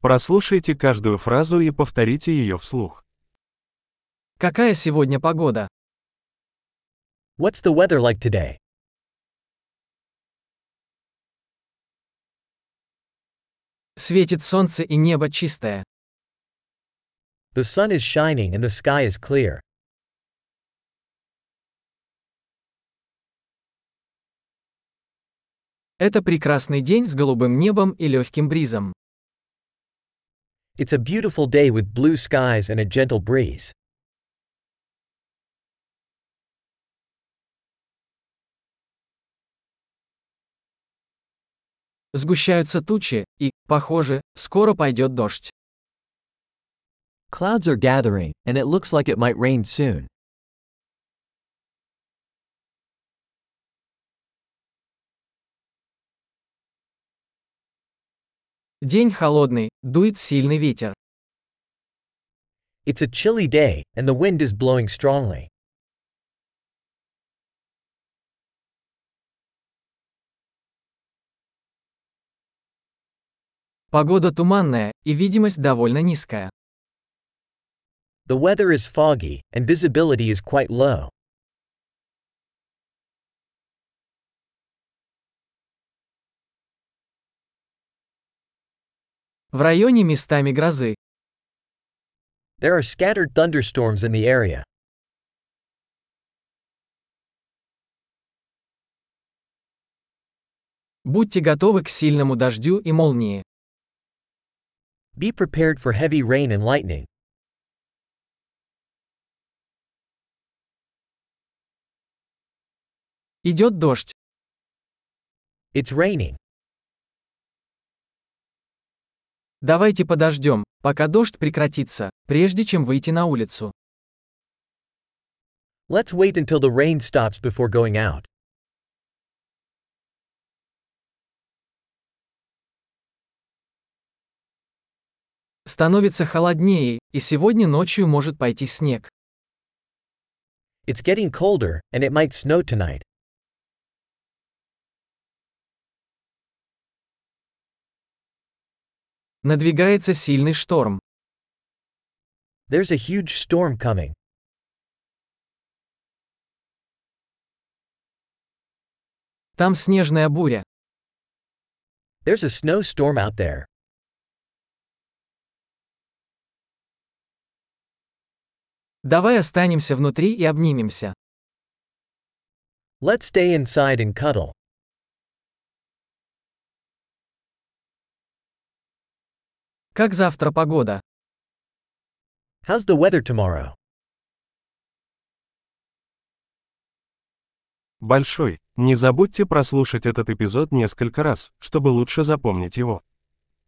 Прослушайте каждую фразу и повторите ее вслух. Какая сегодня погода? What's the weather like today? Светит солнце и небо чистое. The sun is shining and the sky is clear. Это прекрасный день с голубым небом и легким бризом. It's a beautiful day with blue skies and a gentle breeze. Сгущаются тучи, и, похоже, скоро пойдет дождь. Clouds are gathering, and it looks like it might rain soon. День холодный, дует сильный ветер. It's a chilly day, and the wind is blowing strongly. Погода туманная, и видимость довольно низкая. The weather is foggy, and visibility is quite low. В районе местами грозы. There are scattered thunderstorms in the area. Будьте готовы к сильному дождю и молнии. Be prepared for heavy rain and lightning. Идет дождь. It's raining. Давайте подождем, пока дождь прекратится, прежде чем выйти на улицу. Let's wait until the rain stops before going out. Становится холоднее, и сегодня ночью может пойти снег. It's getting colder, and it might snow tonight. Надвигается сильный шторм. There's a huge storm coming. Там снежная буря. There's a snowstorm out there. Давай останемся внутри и обнимемся. Let's stay inside and cuddle. Как завтра погода? How's the weather tomorrow? Большой. Не забудьте прослушать этот эпизод несколько раз, чтобы лучше запомнить его.